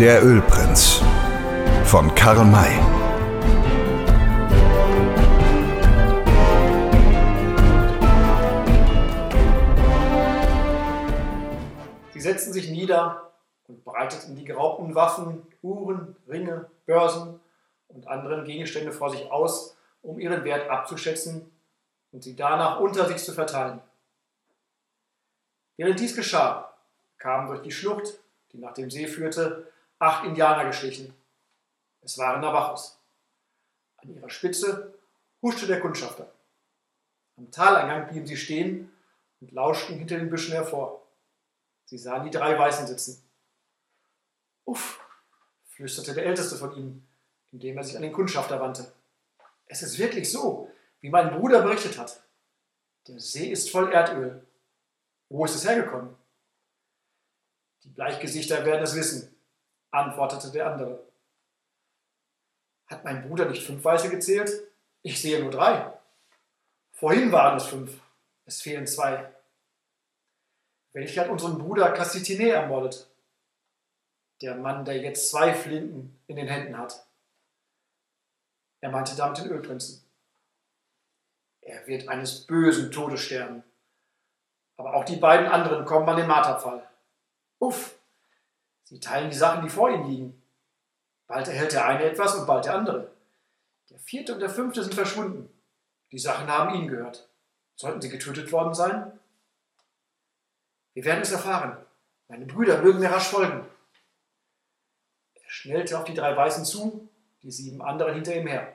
Der Ölprinz von Karl May. Sie setzten sich nieder und breiteten die geraubten Waffen, Uhren, Ringe, Börsen und anderen Gegenstände vor sich aus, um ihren Wert abzuschätzen und sie danach unter sich zu verteilen. Während dies geschah, kamen durch die Schlucht, die nach dem See führte, acht Indianer geschlichen. Es waren Navajos. An ihrer Spitze huschte der Kundschafter. Am Taleingang blieben sie stehen und lauschten hinter den Büschen hervor. Sie sahen die drei Weißen sitzen. Uff, flüsterte der Älteste von ihnen, indem er sich an den Kundschafter wandte. Es ist wirklich so, wie mein Bruder berichtet hat. Der See ist voll Erdöl. Wo ist es hergekommen? Die Bleichgesichter werden es wissen, antwortete der andere. Hat mein Bruder nicht fünf Weiße gezählt? Ich sehe nur drei. Vorhin waren es fünf. Es fehlen zwei. Welcher hat unseren Bruder Cassitine ermordet? Der Mann, der jetzt zwei Flinten in den Händen hat. Er meinte damit den Ölprinzen. Er wird eines bösen Todes sterben. Aber auch die beiden anderen kommen an den Marterpfahl. Uff, sie teilen die Sachen, die vor ihnen liegen. Bald erhält der eine etwas und bald der andere. Der vierte und der fünfte sind verschwunden. Die Sachen haben ihnen gehört. Sollten sie getötet worden sein? Wir werden es erfahren. Meine Brüder mögen mir rasch folgen. Er schnellte auf die drei Weißen zu, die sieben anderen hinter ihm her.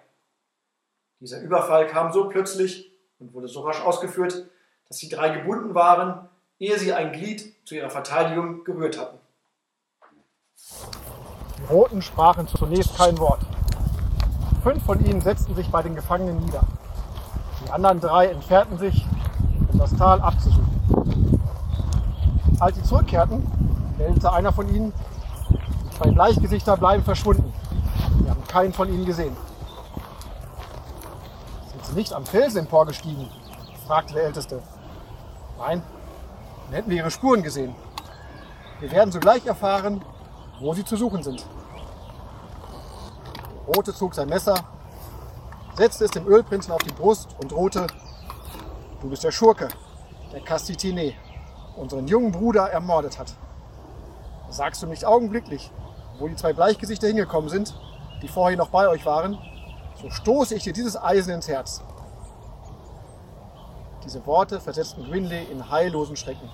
Dieser Überfall kam so plötzlich und wurde so rasch ausgeführt, dass die drei gebunden waren, ehe sie ein Glied zu ihrer Verteidigung gerührt hatten. Die Roten sprachen zunächst kein Wort. Fünf von ihnen setzten sich bei den Gefangenen nieder. Die anderen drei entfernten sich, um das Tal abzusuchen. Als sie zurückkehrten, meldete einer von ihnen, die zwei Bleichgesichter bleiben verschwunden. Wir haben keinen von ihnen gesehen. Sind sie nicht am Felsen emporgestiegen? fragte der Älteste. Nein, dann hätten wir ihre Spuren gesehen. Wir werden sogleich erfahren, wo sie zu suchen sind. Rote zog sein Messer, setzte es dem Ölprinzen auf die Brust und drohte, du bist der Schurke, der Castitine, unseren jungen Bruder ermordet hat. Sagst du nicht augenblicklich, wo die zwei Bleichgesichter hingekommen sind, die vorher noch bei euch waren, so stoße ich dir dieses Eisen ins Herz. Diese Worte versetzten Gwynley in heillosen Schrecken.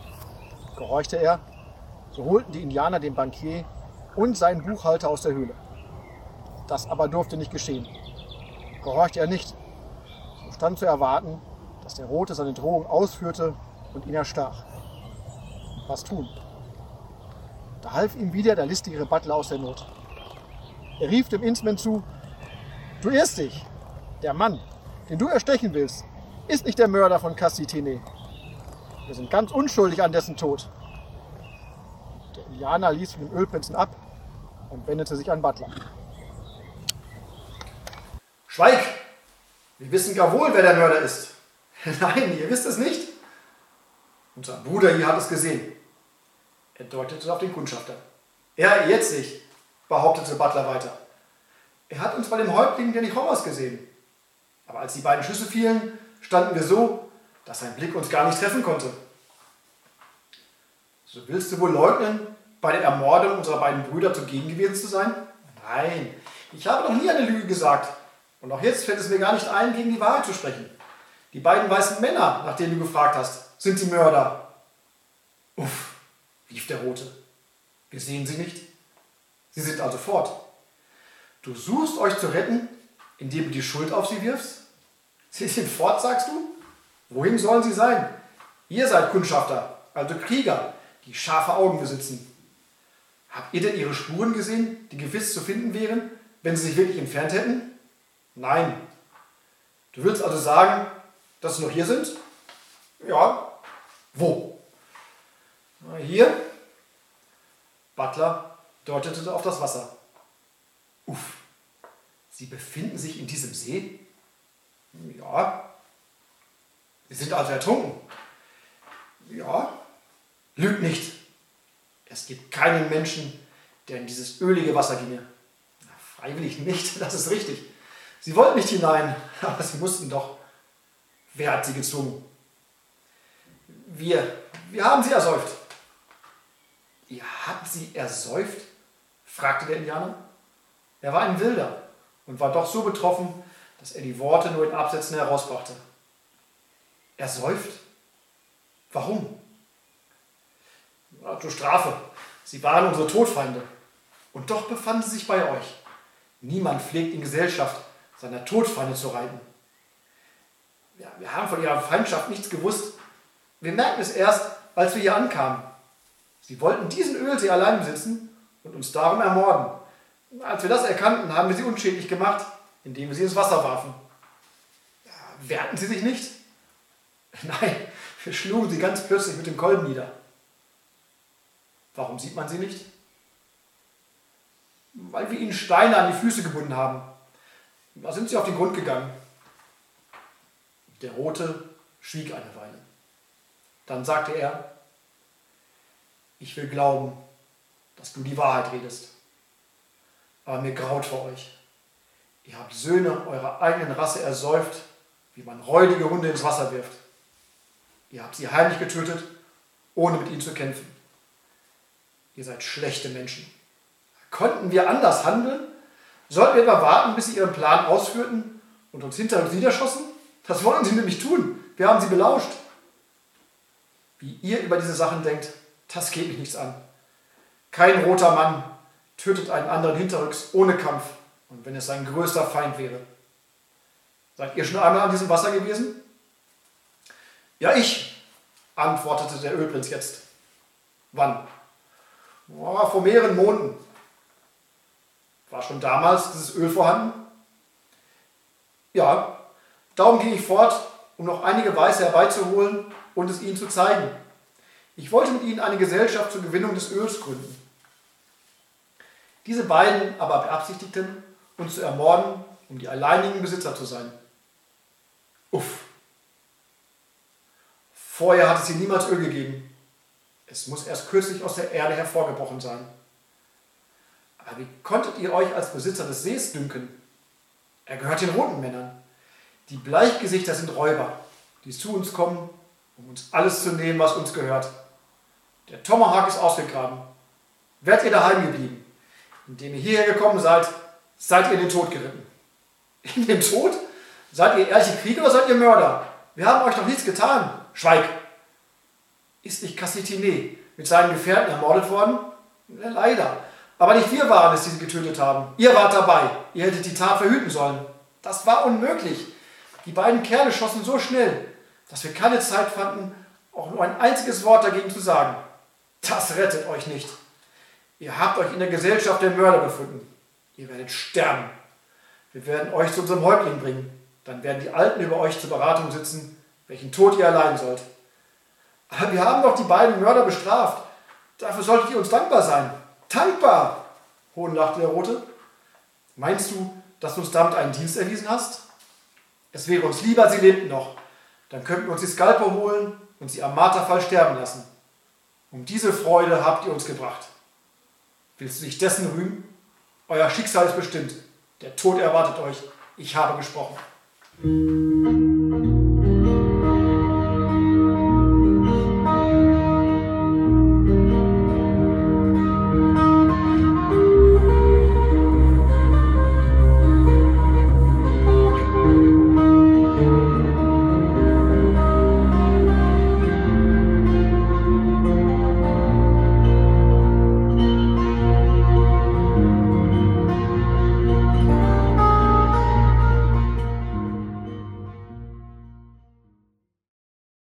Gehorchte er, so holten die Indianer den Bankier und seinen Buchhalter aus der Höhle. Das aber durfte nicht geschehen. Gehorchte er nicht, so stand zu erwarten, dass der Rote seine Drohung ausführte und ihn erstach. Was tun? Da half ihm wieder der listigere Butler aus der Not. Er rief dem Innsman zu, du irrst dich, der Mann, den du erstechen willst, ist nicht der Mörder von Cassitine. Wir sind ganz unschuldig an dessen Tod. Indianer ließ von dem Ölprinzen ab und wendete sich an Butler. Schweig! Wir wissen gar wohl, wer der Mörder ist. Nein, ihr wisst es nicht. Unser Bruder hier hat es gesehen. Er deutete auf den Kundschafter. Er jetzt sich, behauptete Butler weiter. Er hat uns bei dem Häuptling der Nichomas gesehen. Aber als die beiden Schüsse fielen, standen wir so, dass sein Blick uns gar nicht treffen konnte. So willst du wohl leugnen, bei der Ermordung unserer beiden Brüder zugegen gewesen zu sein? Nein, ich habe noch nie eine Lüge gesagt. Und auch jetzt fällt es mir gar nicht ein, gegen die Wahrheit zu sprechen. Die beiden weißen Männer, nach denen du gefragt hast, sind die Mörder. Uff, rief der Rote. Wir sehen sie nicht. Sie sind also fort. Du suchst euch zu retten, indem du die Schuld auf sie wirfst? Sie sind fort, sagst du? Wohin sollen sie sein? Ihr seid Kundschafter, also Krieger, die scharfe Augen besitzen. Habt ihr denn ihre Spuren gesehen, die gewiss zu finden wären, wenn sie sich wirklich entfernt hätten? Nein. Du willst also sagen, dass sie noch hier sind? Ja. Wo? Hier. Butler deutete auf das Wasser. Uff. Sie befinden sich in diesem See? Ja. Sie sind also ertrunken? Ja. Lügt nicht. Es gibt keinen Menschen, der in dieses ölige Wasser ginge. Freiwillig nicht, das ist richtig. Sie wollten nicht hinein, aber sie mussten doch. Wer hat sie gezwungen? Wir, wir haben sie ersäuft. Ihr habt sie ersäuft? fragte der Indianer. Er war ein Wilder und war doch so betroffen, dass er die Worte nur in Absätzen herausbrachte. Ersäuft? Warum? Ja, zur Strafe. Sie waren unsere Todfeinde. Und doch befanden sie sich bei euch. Niemand pflegt in Gesellschaft, seiner Todfeinde zu reiten. Ja, wir haben von ihrer Feindschaft nichts gewusst. Wir merkten es erst, als wir hier ankamen. Sie wollten diesen Ölsee allein besitzen und uns darum ermorden. Als wir das erkannten, haben wir sie unschädlich gemacht, indem wir sie ins Wasser warfen. Ja, wehrten sie sich nicht? Nein, wir schlugen sie ganz plötzlich mit dem Kolben nieder. Warum sieht man sie nicht? Weil wir ihnen Steine an die Füße gebunden haben. Da sind sie auf den Grund gegangen. Der Rote schwieg eine Weile. Dann sagte er, ich will glauben, dass du die Wahrheit redest. Aber mir graut vor euch. Ihr habt Söhne eurer eigenen Rasse ersäuft, wie man räudige Hunde ins Wasser wirft. Ihr habt sie heimlich getötet, ohne mit ihnen zu kämpfen. Ihr seid schlechte Menschen. Konnten wir anders handeln? Sollten wir etwa warten, bis sie ihren Plan ausführten und uns hinter uns niederschossen? Das wollten sie nämlich tun. Wir haben sie belauscht. Wie ihr über diese Sachen denkt, das geht mich nichts an. Kein roter Mann tötet einen anderen hinterrücks ohne Kampf und wenn es sein größter Feind wäre. Seid ihr schon einmal an diesem Wasser gewesen? Ja, ich, antwortete der Ölprinz jetzt. Wann? Oh, vor mehreren Monaten. War schon damals dieses Öl vorhanden? Ja, darum ging ich fort, um noch einige Weiße herbeizuholen und es ihnen zu zeigen. Ich wollte mit ihnen eine Gesellschaft zur Gewinnung des Öls gründen. Diese beiden aber beabsichtigten, uns zu ermorden, um die alleinigen Besitzer zu sein. Uff. Vorher hat es hier niemals Öl gegeben. Es muss erst kürzlich aus der Erde hervorgebrochen sein. Aber wie konntet ihr euch als Besitzer des Sees dünken? Er gehört den roten Männern. Die Bleichgesichter sind Räuber, die zu uns kommen, um uns alles zu nehmen, was uns gehört. Der Tomahawk ist ausgegraben. Wärt ihr daheim geblieben? Indem ihr hierher gekommen seid, seid ihr in den Tod geritten. In den Tod? Seid ihr ehrliche Krieger oder seid ihr Mörder? Wir haben euch doch nichts getan. Schweig! Ist nicht Cassitine mit seinen Gefährten ermordet worden? Leider. Aber nicht wir waren es, die sie getötet haben. Ihr wart dabei. Ihr hättet die Tat verhüten sollen. Das war unmöglich. Die beiden Kerle schossen so schnell, dass wir keine Zeit fanden, auch nur ein einziges Wort dagegen zu sagen. Das rettet euch nicht. Ihr habt euch in der Gesellschaft der Mörder befunden. Ihr werdet sterben. Wir werden euch zu unserem Häuptling bringen. Dann werden die Alten über euch zur Beratung sitzen, welchen Tod ihr erleiden sollt. Aber wir haben doch die beiden Mörder bestraft. Dafür solltet ihr uns dankbar sein. Dankbar! hohnlachte der Rote. Meinst du, dass du uns damit einen Dienst erwiesen hast? Es wäre uns lieber, sie lebten noch. Dann könnten wir uns die Skalpe holen und sie am Marterfall sterben lassen. Um diese Freude habt ihr uns gebracht. Willst du dich dessen rühmen? Euer Schicksal ist bestimmt. Der Tod erwartet euch. Ich habe gesprochen.